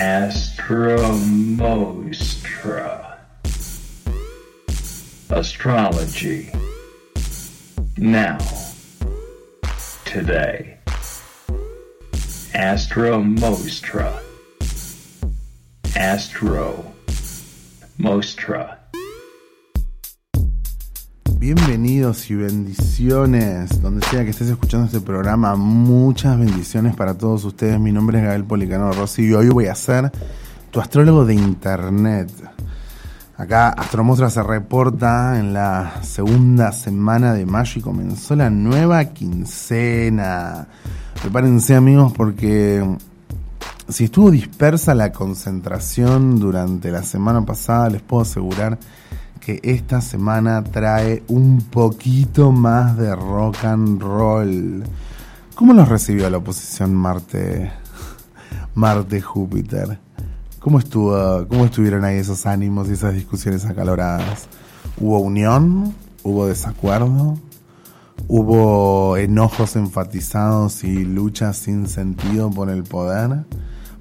Astra Mostra. Astrology. Now. Today. Astro Mostra. Astro Mostra. Bienvenidos y bendiciones, donde sea que estés escuchando este programa, muchas bendiciones para todos ustedes. Mi nombre es Gabriel Policano Rossi y hoy voy a ser tu astrólogo de internet. Acá Astromostra se reporta en la segunda semana de mayo y comenzó la nueva quincena. Prepárense amigos porque si estuvo dispersa la concentración durante la semana pasada, les puedo asegurar esta semana trae un poquito más de rock and roll. ¿Cómo los recibió la oposición Marte Marte Júpiter? ¿Cómo estuvo cómo estuvieron ahí esos ánimos y esas discusiones acaloradas? ¿Hubo unión? ¿Hubo desacuerdo? ¿Hubo enojos enfatizados y luchas sin sentido por el poder?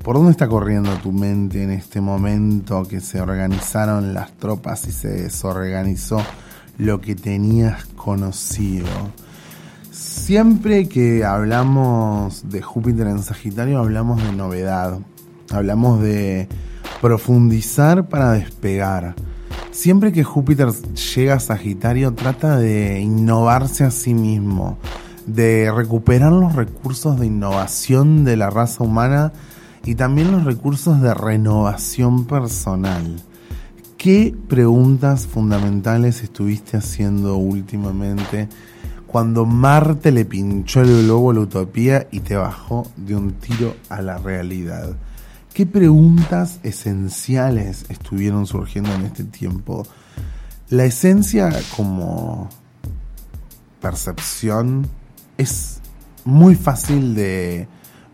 ¿Por dónde está corriendo tu mente en este momento que se organizaron las tropas y se desorganizó lo que tenías conocido? Siempre que hablamos de Júpiter en Sagitario hablamos de novedad, hablamos de profundizar para despegar. Siempre que Júpiter llega a Sagitario trata de innovarse a sí mismo, de recuperar los recursos de innovación de la raza humana y también los recursos de renovación personal. ¿Qué preguntas fundamentales estuviste haciendo últimamente cuando Marte le pinchó el globo a la utopía y te bajó de un tiro a la realidad? ¿Qué preguntas esenciales estuvieron surgiendo en este tiempo? La esencia como percepción es muy fácil de,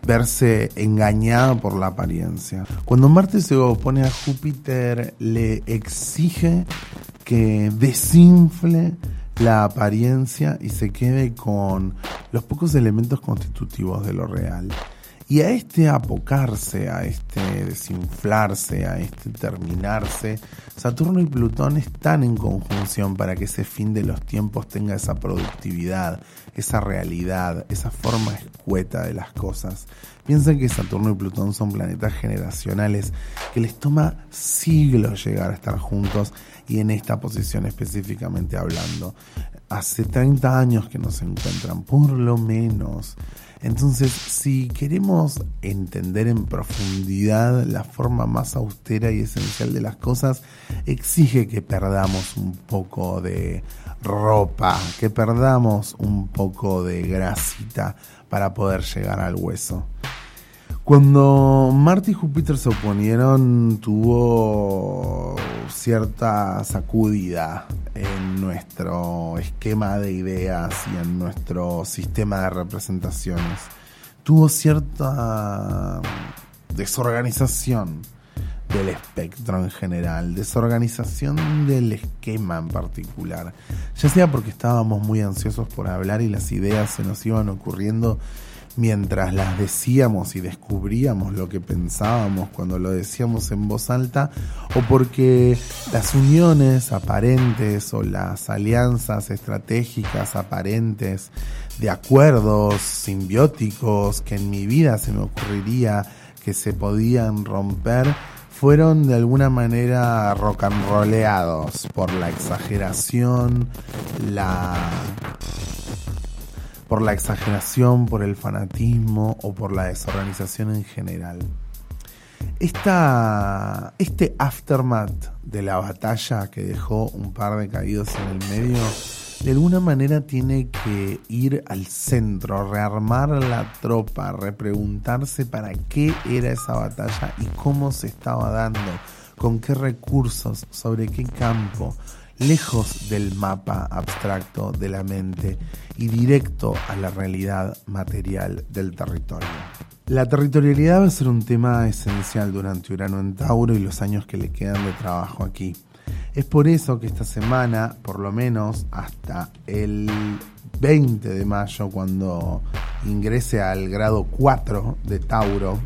verse engañado por la apariencia. Cuando Marte se opone a Júpiter, le exige que desinfle la apariencia y se quede con los pocos elementos constitutivos de lo real. Y a este apocarse, a este desinflarse, a este terminarse, Saturno y Plutón están en conjunción para que ese fin de los tiempos tenga esa productividad, esa realidad, esa forma escueta de las cosas. Piensen que Saturno y Plutón son planetas generacionales que les toma siglos llegar a estar juntos y en esta posición específicamente hablando. Hace 30 años que no se encuentran, por lo menos. Entonces, si queremos entender en profundidad la forma más austera y esencial de las cosas, exige que perdamos un poco de ropa, que perdamos un poco de grasita para poder llegar al hueso. Cuando Marte y Júpiter se oponieron, tuvo cierta sacudida en nuestro esquema de ideas y en nuestro sistema de representaciones. Tuvo cierta desorganización del espectro en general, desorganización del esquema en particular, ya sea porque estábamos muy ansiosos por hablar y las ideas se nos iban ocurriendo mientras las decíamos y descubríamos lo que pensábamos cuando lo decíamos en voz alta, o porque las uniones aparentes o las alianzas estratégicas aparentes de acuerdos simbióticos que en mi vida se me ocurriría que se podían romper, fueron de alguna manera rock and rolleados por la exageración, la por la exageración, por el fanatismo o por la desorganización en general. Esta, este aftermath de la batalla que dejó un par de caídos en el medio, de alguna manera tiene que ir al centro, rearmar la tropa, repreguntarse para qué era esa batalla y cómo se estaba dando, con qué recursos, sobre qué campo, lejos del mapa abstracto de la mente y directo a la realidad material del territorio. La territorialidad va a ser un tema esencial durante Urano en Tauro y los años que le quedan de trabajo aquí. Es por eso que esta semana, por lo menos hasta el 20 de mayo, cuando ingrese al grado 4 de Tauro,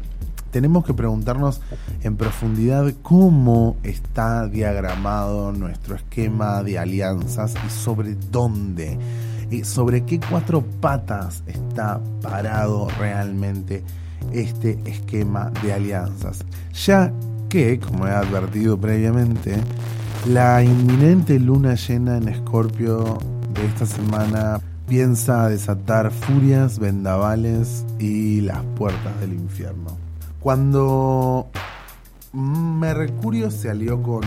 tenemos que preguntarnos en profundidad cómo está diagramado nuestro esquema de alianzas y sobre dónde, y sobre qué cuatro patas está parado realmente este esquema de alianzas. Ya que, como he advertido previamente, la inminente luna llena en Escorpio de esta semana piensa desatar furias, vendavales y las puertas del infierno. Cuando Mercurio se alió con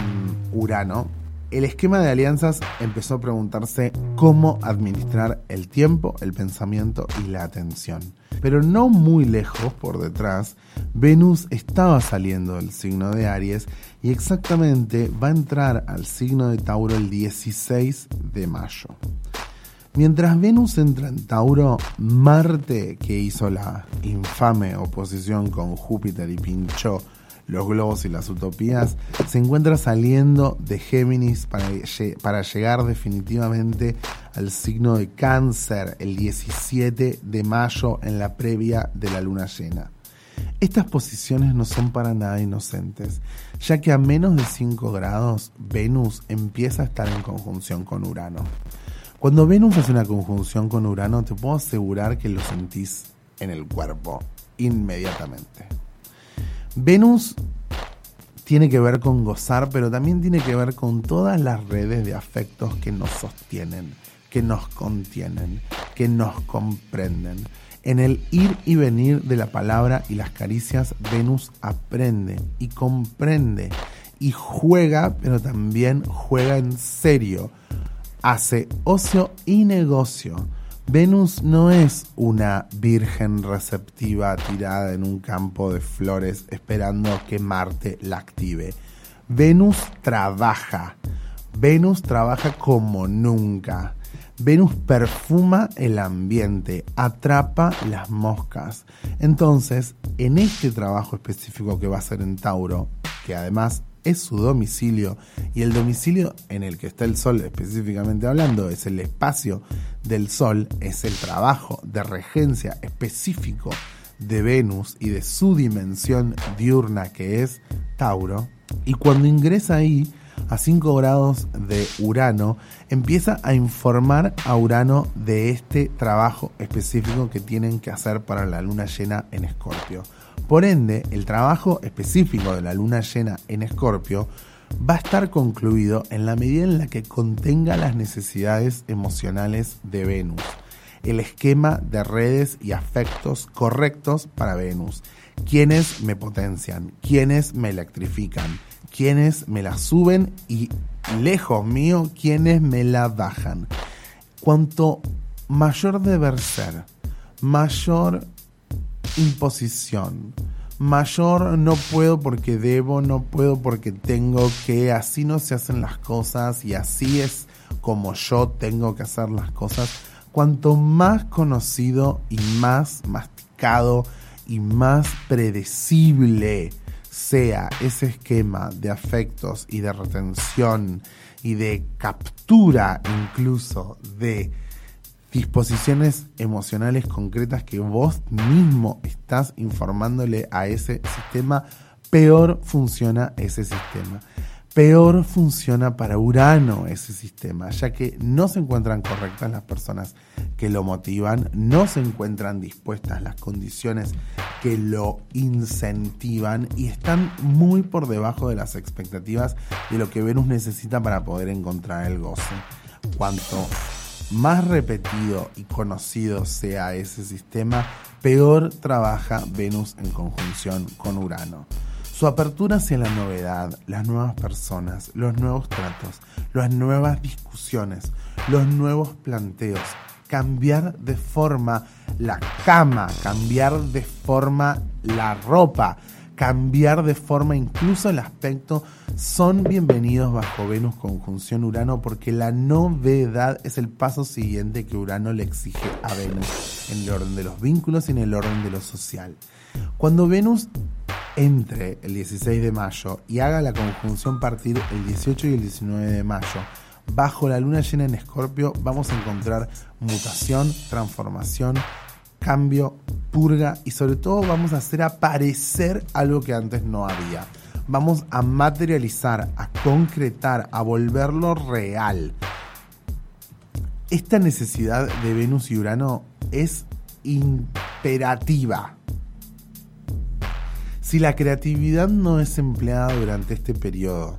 Urano, el esquema de alianzas empezó a preguntarse cómo administrar el tiempo, el pensamiento y la atención. Pero no muy lejos por detrás, Venus estaba saliendo del signo de Aries y exactamente va a entrar al signo de Tauro el 16 de mayo. Mientras Venus entra en Tauro, Marte, que hizo la infame oposición con Júpiter y pinchó los globos y las utopías, se encuentra saliendo de Géminis para, para llegar definitivamente al signo de cáncer el 17 de mayo en la previa de la luna llena. Estas posiciones no son para nada inocentes, ya que a menos de 5 grados Venus empieza a estar en conjunción con Urano. Cuando Venus hace una conjunción con Urano, te puedo asegurar que lo sentís en el cuerpo inmediatamente. Venus tiene que ver con gozar, pero también tiene que ver con todas las redes de afectos que nos sostienen, que nos contienen, que nos comprenden. En el ir y venir de la palabra y las caricias, Venus aprende y comprende y juega, pero también juega en serio hace ocio y negocio. Venus no es una virgen receptiva tirada en un campo de flores esperando que Marte la active. Venus trabaja. Venus trabaja como nunca. Venus perfuma el ambiente, atrapa las moscas. Entonces, en este trabajo específico que va a ser en Tauro, que además es su domicilio y el domicilio en el que está el Sol específicamente hablando es el espacio del Sol, es el trabajo de regencia específico de Venus y de su dimensión diurna que es Tauro. Y cuando ingresa ahí, a 5 grados de Urano, empieza a informar a Urano de este trabajo específico que tienen que hacer para la luna llena en Escorpio. Por ende, el trabajo específico de la luna llena en Escorpio va a estar concluido en la medida en la que contenga las necesidades emocionales de Venus, el esquema de redes y afectos correctos para Venus, quienes me potencian, quienes me electrifican, quienes me la suben y lejos mío, quienes me la bajan. Cuanto mayor deber ser, mayor imposición. Mayor no puedo porque debo, no puedo porque tengo que, así no se hacen las cosas y así es como yo tengo que hacer las cosas. Cuanto más conocido y más masticado y más predecible sea ese esquema de afectos y de retención y de captura incluso de disposiciones emocionales concretas que vos mismo estás informándole a ese sistema, peor funciona ese sistema. Peor funciona para Urano ese sistema, ya que no se encuentran correctas las personas que lo motivan, no se encuentran dispuestas las condiciones que lo incentivan y están muy por debajo de las expectativas de lo que Venus necesita para poder encontrar el goce. Cuanto más repetido y conocido sea ese sistema, peor trabaja Venus en conjunción con Urano. Su apertura hacia la novedad, las nuevas personas, los nuevos tratos, las nuevas discusiones, los nuevos planteos, cambiar de forma la cama, cambiar de forma la ropa, cambiar de forma incluso el aspecto, son bienvenidos bajo Venus conjunción Urano porque la novedad es el paso siguiente que Urano le exige a Venus en el orden de los vínculos y en el orden de lo social. Cuando Venus entre el 16 de mayo y haga la conjunción partir el 18 y el 19 de mayo, bajo la luna llena en Escorpio, vamos a encontrar mutación, transformación, cambio purga y sobre todo vamos a hacer aparecer algo que antes no había. Vamos a materializar, a concretar, a volverlo real. Esta necesidad de Venus y Urano es imperativa. Si la creatividad no es empleada durante este periodo,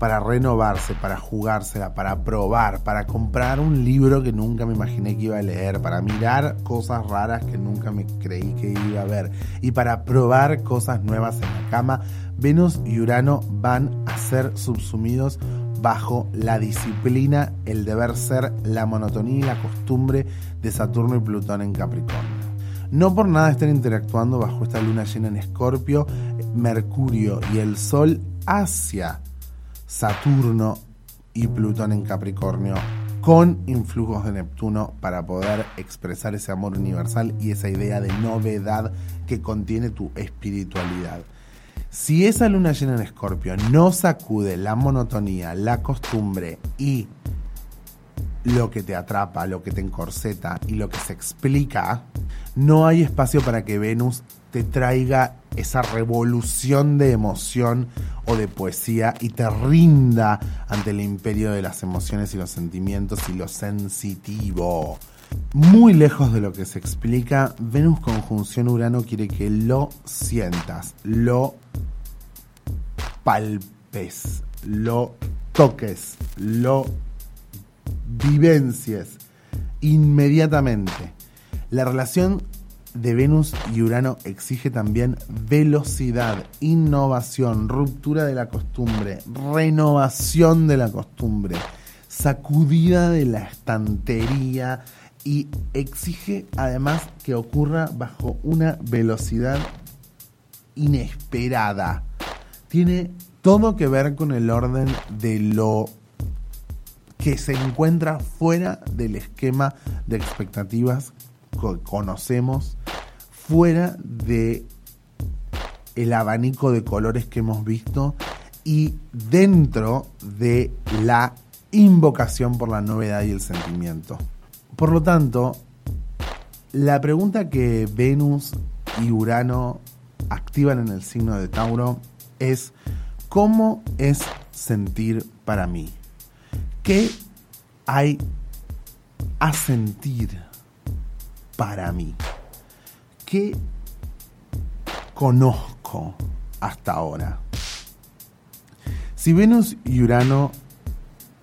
para renovarse, para jugársela, para probar, para comprar un libro que nunca me imaginé que iba a leer, para mirar cosas raras que nunca me creí que iba a ver y para probar cosas nuevas en la cama, Venus y Urano van a ser subsumidos bajo la disciplina, el deber ser, la monotonía y la costumbre de Saturno y Plutón en Capricornio. No por nada están interactuando bajo esta luna llena en Escorpio, Mercurio y el Sol hacia Saturno y Plutón en Capricornio con influjos de Neptuno para poder expresar ese amor universal y esa idea de novedad que contiene tu espiritualidad. Si esa luna llena en Escorpio no sacude la monotonía, la costumbre y lo que te atrapa, lo que te encorseta y lo que se explica, no hay espacio para que Venus te traiga esa revolución de emoción o de poesía y te rinda ante el imperio de las emociones y los sentimientos y lo sensitivo. Muy lejos de lo que se explica, Venus conjunción Urano quiere que lo sientas, lo palpes, lo toques, lo vivencies inmediatamente. La relación de Venus y Urano exige también velocidad, innovación, ruptura de la costumbre, renovación de la costumbre, sacudida de la estantería y exige además que ocurra bajo una velocidad inesperada. Tiene todo que ver con el orden de lo que se encuentra fuera del esquema de expectativas que conocemos fuera de el abanico de colores que hemos visto y dentro de la invocación por la novedad y el sentimiento. Por lo tanto, la pregunta que Venus y Urano activan en el signo de Tauro es ¿cómo es sentir para mí? ¿Qué hay a sentir para mí? ¿Qué conozco hasta ahora? Si Venus y Urano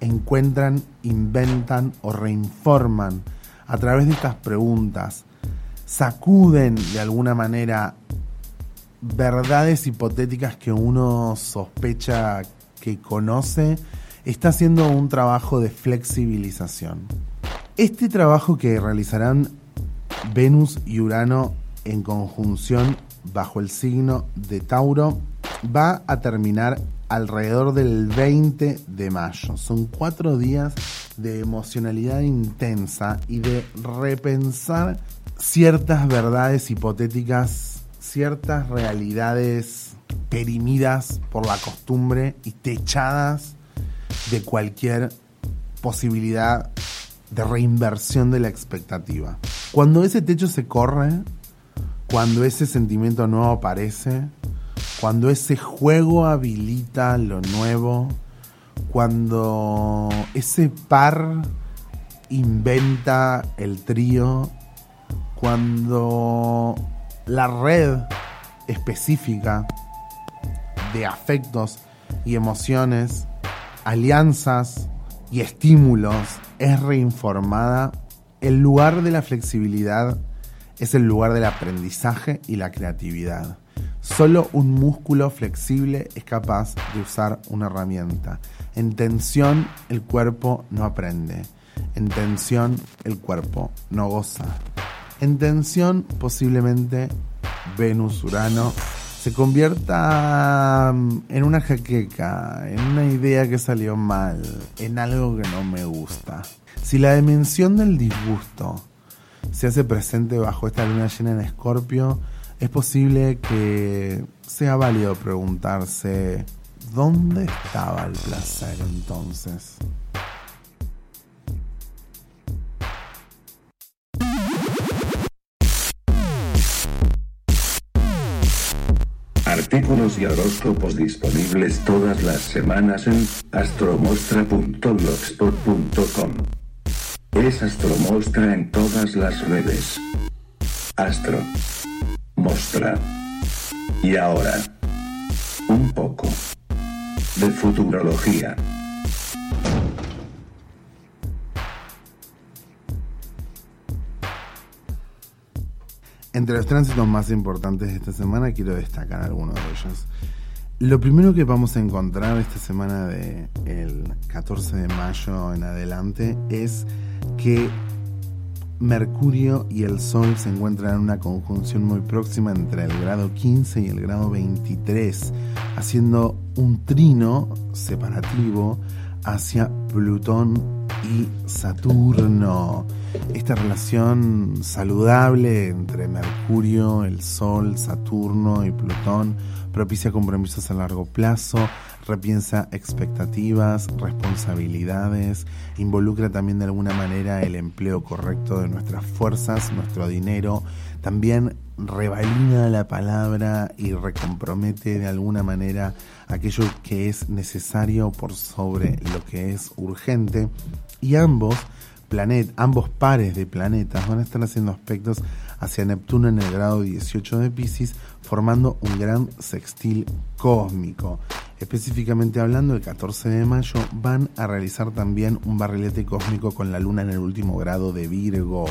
encuentran, inventan o reinforman a través de estas preguntas, sacuden de alguna manera verdades hipotéticas que uno sospecha que conoce, está haciendo un trabajo de flexibilización. Este trabajo que realizarán Venus y Urano en conjunción bajo el signo de Tauro va a terminar alrededor del 20 de mayo. Son cuatro días de emocionalidad intensa y de repensar ciertas verdades hipotéticas, ciertas realidades perimidas por la costumbre y techadas de cualquier posibilidad de reinversión de la expectativa. Cuando ese techo se corre, cuando ese sentimiento nuevo aparece, cuando ese juego habilita lo nuevo, cuando ese par inventa el trío, cuando la red específica de afectos y emociones, alianzas y estímulos es reinformada, el lugar de la flexibilidad es el lugar del aprendizaje y la creatividad. Solo un músculo flexible es capaz de usar una herramienta. En tensión el cuerpo no aprende. En tensión el cuerpo no goza. En tensión posiblemente Venus Urano se convierta mm, en una jaqueca, en una idea que salió mal, en algo que no me gusta. Si la dimensión del disgusto se hace presente bajo esta luna llena en Escorpio, es posible que sea válido preguntarse, ¿dónde estaba el placer entonces? Artículos y horóscopos disponibles todas las semanas en astromostra.blogspot.com. Es Astromostra en todas las redes. Astro. Mostra. Y ahora, un poco de futurología. Entre los tránsitos más importantes de esta semana quiero destacar algunos de ellos. Lo primero que vamos a encontrar esta semana del el 14 de mayo en adelante es que Mercurio y el Sol se encuentran en una conjunción muy próxima entre el grado 15 y el grado 23, haciendo un trino separativo hacia Plutón y Saturno. Esta relación saludable entre Mercurio, el Sol, Saturno y Plutón propicia compromisos a largo plazo, repiensa expectativas, responsabilidades, involucra también de alguna manera el empleo correcto de nuestras fuerzas, nuestro dinero, también revalida la palabra y recompromete de alguna manera aquello que es necesario por sobre lo que es urgente y ambos planet, ambos pares de planetas van a estar haciendo aspectos hacia Neptuno en el grado 18 de Pisces, formando un gran sextil cósmico. Específicamente hablando, el 14 de mayo van a realizar también un barrilete cósmico con la luna en el último grado de Virgo.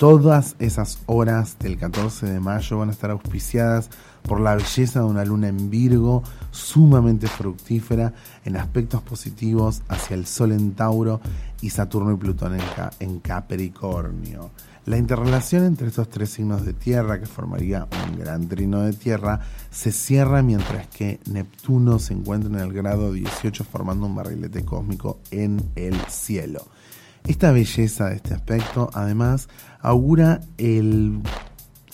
Todas esas horas del 14 de mayo van a estar auspiciadas por la belleza de una luna en Virgo sumamente fructífera en aspectos positivos hacia el Sol en Tauro y Saturno y Plutón en, Capricornio. La interrelación entre estos tres signos de tierra, que formaría un gran trino de tierra, se cierra mientras que Neptuno se encuentra en el grado 18 formando un barrilete cósmico en el cielo. Esta belleza de este aspecto, además, augura el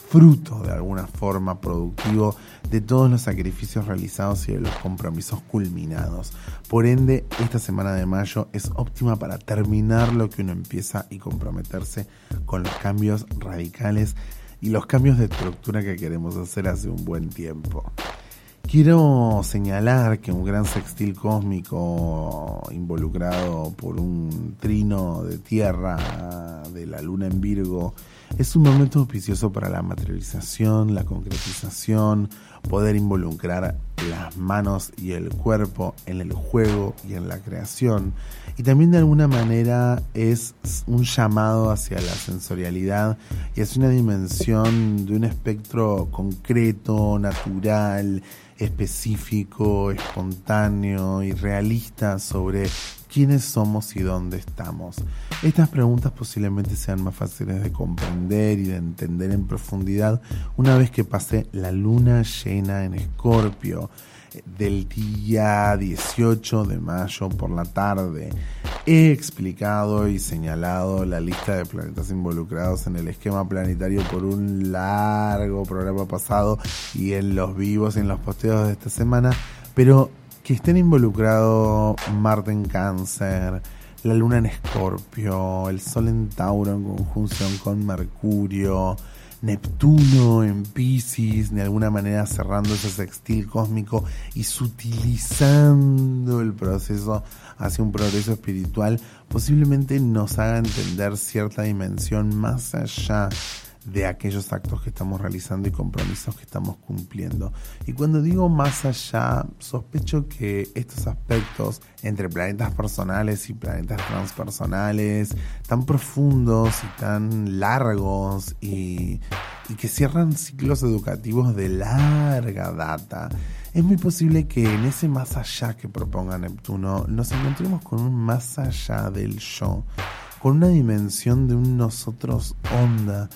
fruto de alguna forma productivo de todos los sacrificios realizados y de los compromisos culminados. Por ende, esta semana de mayo es óptima para terminar lo que uno empieza y comprometerse con los cambios radicales y los cambios de estructura que queremos hacer hace un buen tiempo. Quiero señalar que un gran sextil cósmico involucrado por un trino de tierra de la luna en Virgo es un momento auspicioso para la materialización, la concretización, poder involucrar las manos y el cuerpo en el juego y en la creación. Y también de alguna manera es un llamado hacia la sensorialidad y hacia una dimensión de un espectro concreto, natural, específico, espontáneo y realista sobre quiénes somos y dónde estamos. Estas preguntas posiblemente sean más fáciles de comprender y de entender en profundidad una vez que pase la luna llena en Escorpio del día 18 de mayo por la tarde. He explicado y señalado la lista de planetas involucrados en el esquema planetario por un largo programa pasado y en los vivos y en los posteos de esta semana, pero que estén involucrados Marte en cáncer, la luna en escorpio, el sol en Tauro en conjunción con Mercurio, Neptuno en Pisces, de alguna manera cerrando ese sextil cósmico y sutilizando el proceso hacia un progreso espiritual, posiblemente nos haga entender cierta dimensión más allá de aquellos actos que estamos realizando y compromisos que estamos cumpliendo. Y cuando digo más allá, sospecho que estos aspectos entre planetas personales y planetas transpersonales, tan profundos y tan largos y, y que cierran ciclos educativos de larga data, es muy posible que en ese más allá que proponga Neptuno nos encontremos con un más allá del yo, con una dimensión de un nosotros onda,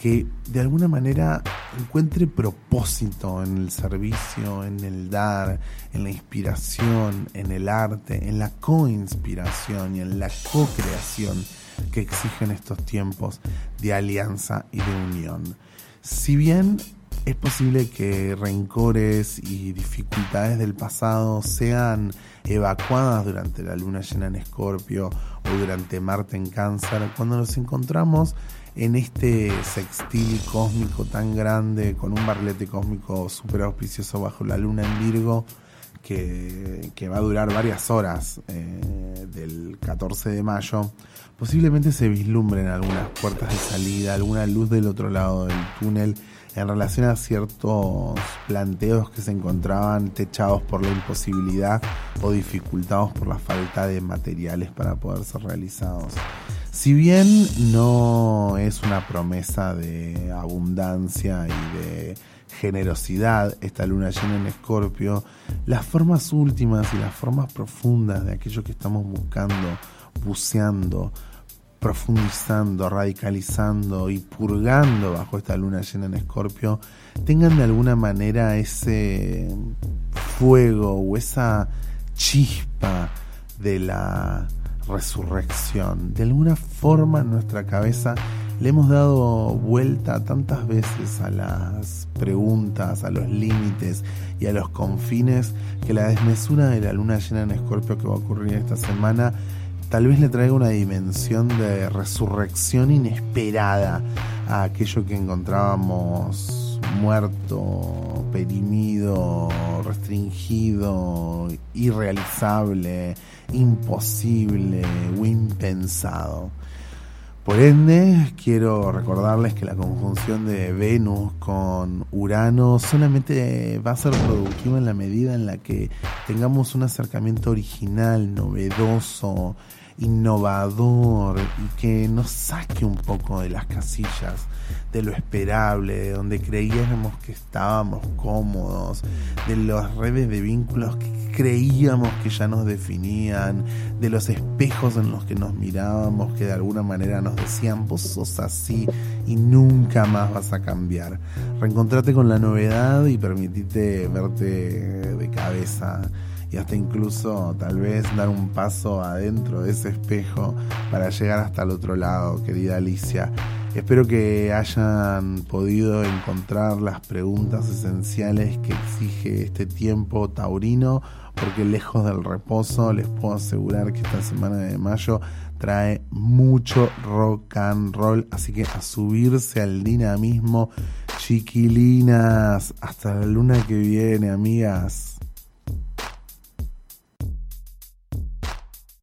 que de alguna manera encuentre propósito en el servicio, en el dar, en la inspiración, en el arte, en la co-inspiración y en la co-creación que exigen estos tiempos de alianza y de unión. Si bien es posible que rencores y dificultades del pasado sean evacuadas durante la luna llena en Escorpio o durante Marte en Cáncer, cuando nos encontramos en este sextil cósmico tan grande, con un barlete cósmico súper auspicioso bajo la luna en Virgo, que, que va a durar varias horas eh, del 14 de mayo, posiblemente se vislumbren algunas puertas de salida, alguna luz del otro lado del túnel en relación a ciertos planteos que se encontraban techados por la imposibilidad o dificultados por la falta de materiales para poder ser realizados. Si bien no es una promesa de abundancia y de generosidad esta luna llena en Escorpio, las formas últimas y las formas profundas de aquello que estamos buscando, buceando, profundizando, radicalizando y purgando bajo esta luna llena en Escorpio, tengan de alguna manera ese fuego o esa chispa de la resurrección. De alguna forma en nuestra cabeza le hemos dado vuelta tantas veces a las preguntas, a los límites y a los confines que la desmesura de la luna llena en escorpio que va a ocurrir esta semana tal vez le traiga una dimensión de resurrección inesperada a aquello que encontrábamos muerto, perimido, restringido, irrealizable, imposible o impensado. Por ende, quiero recordarles que la conjunción de Venus con Urano solamente va a ser productiva en la medida en la que tengamos un acercamiento original, novedoso, innovador y que nos saque un poco de las casillas de lo esperable, de donde creíamos que estábamos cómodos, de las redes de vínculos que creíamos que ya nos definían, de los espejos en los que nos mirábamos que de alguna manera nos decían vos sos así y nunca más vas a cambiar. Reencontrate con la novedad y permitite verte de cabeza y hasta incluso tal vez dar un paso adentro de ese espejo para llegar hasta el otro lado, querida Alicia. Espero que hayan podido encontrar las preguntas esenciales que exige este tiempo taurino, porque lejos del reposo les puedo asegurar que esta semana de mayo trae mucho rock and roll, así que a subirse al dinamismo, chiquilinas, hasta la luna que viene, amigas.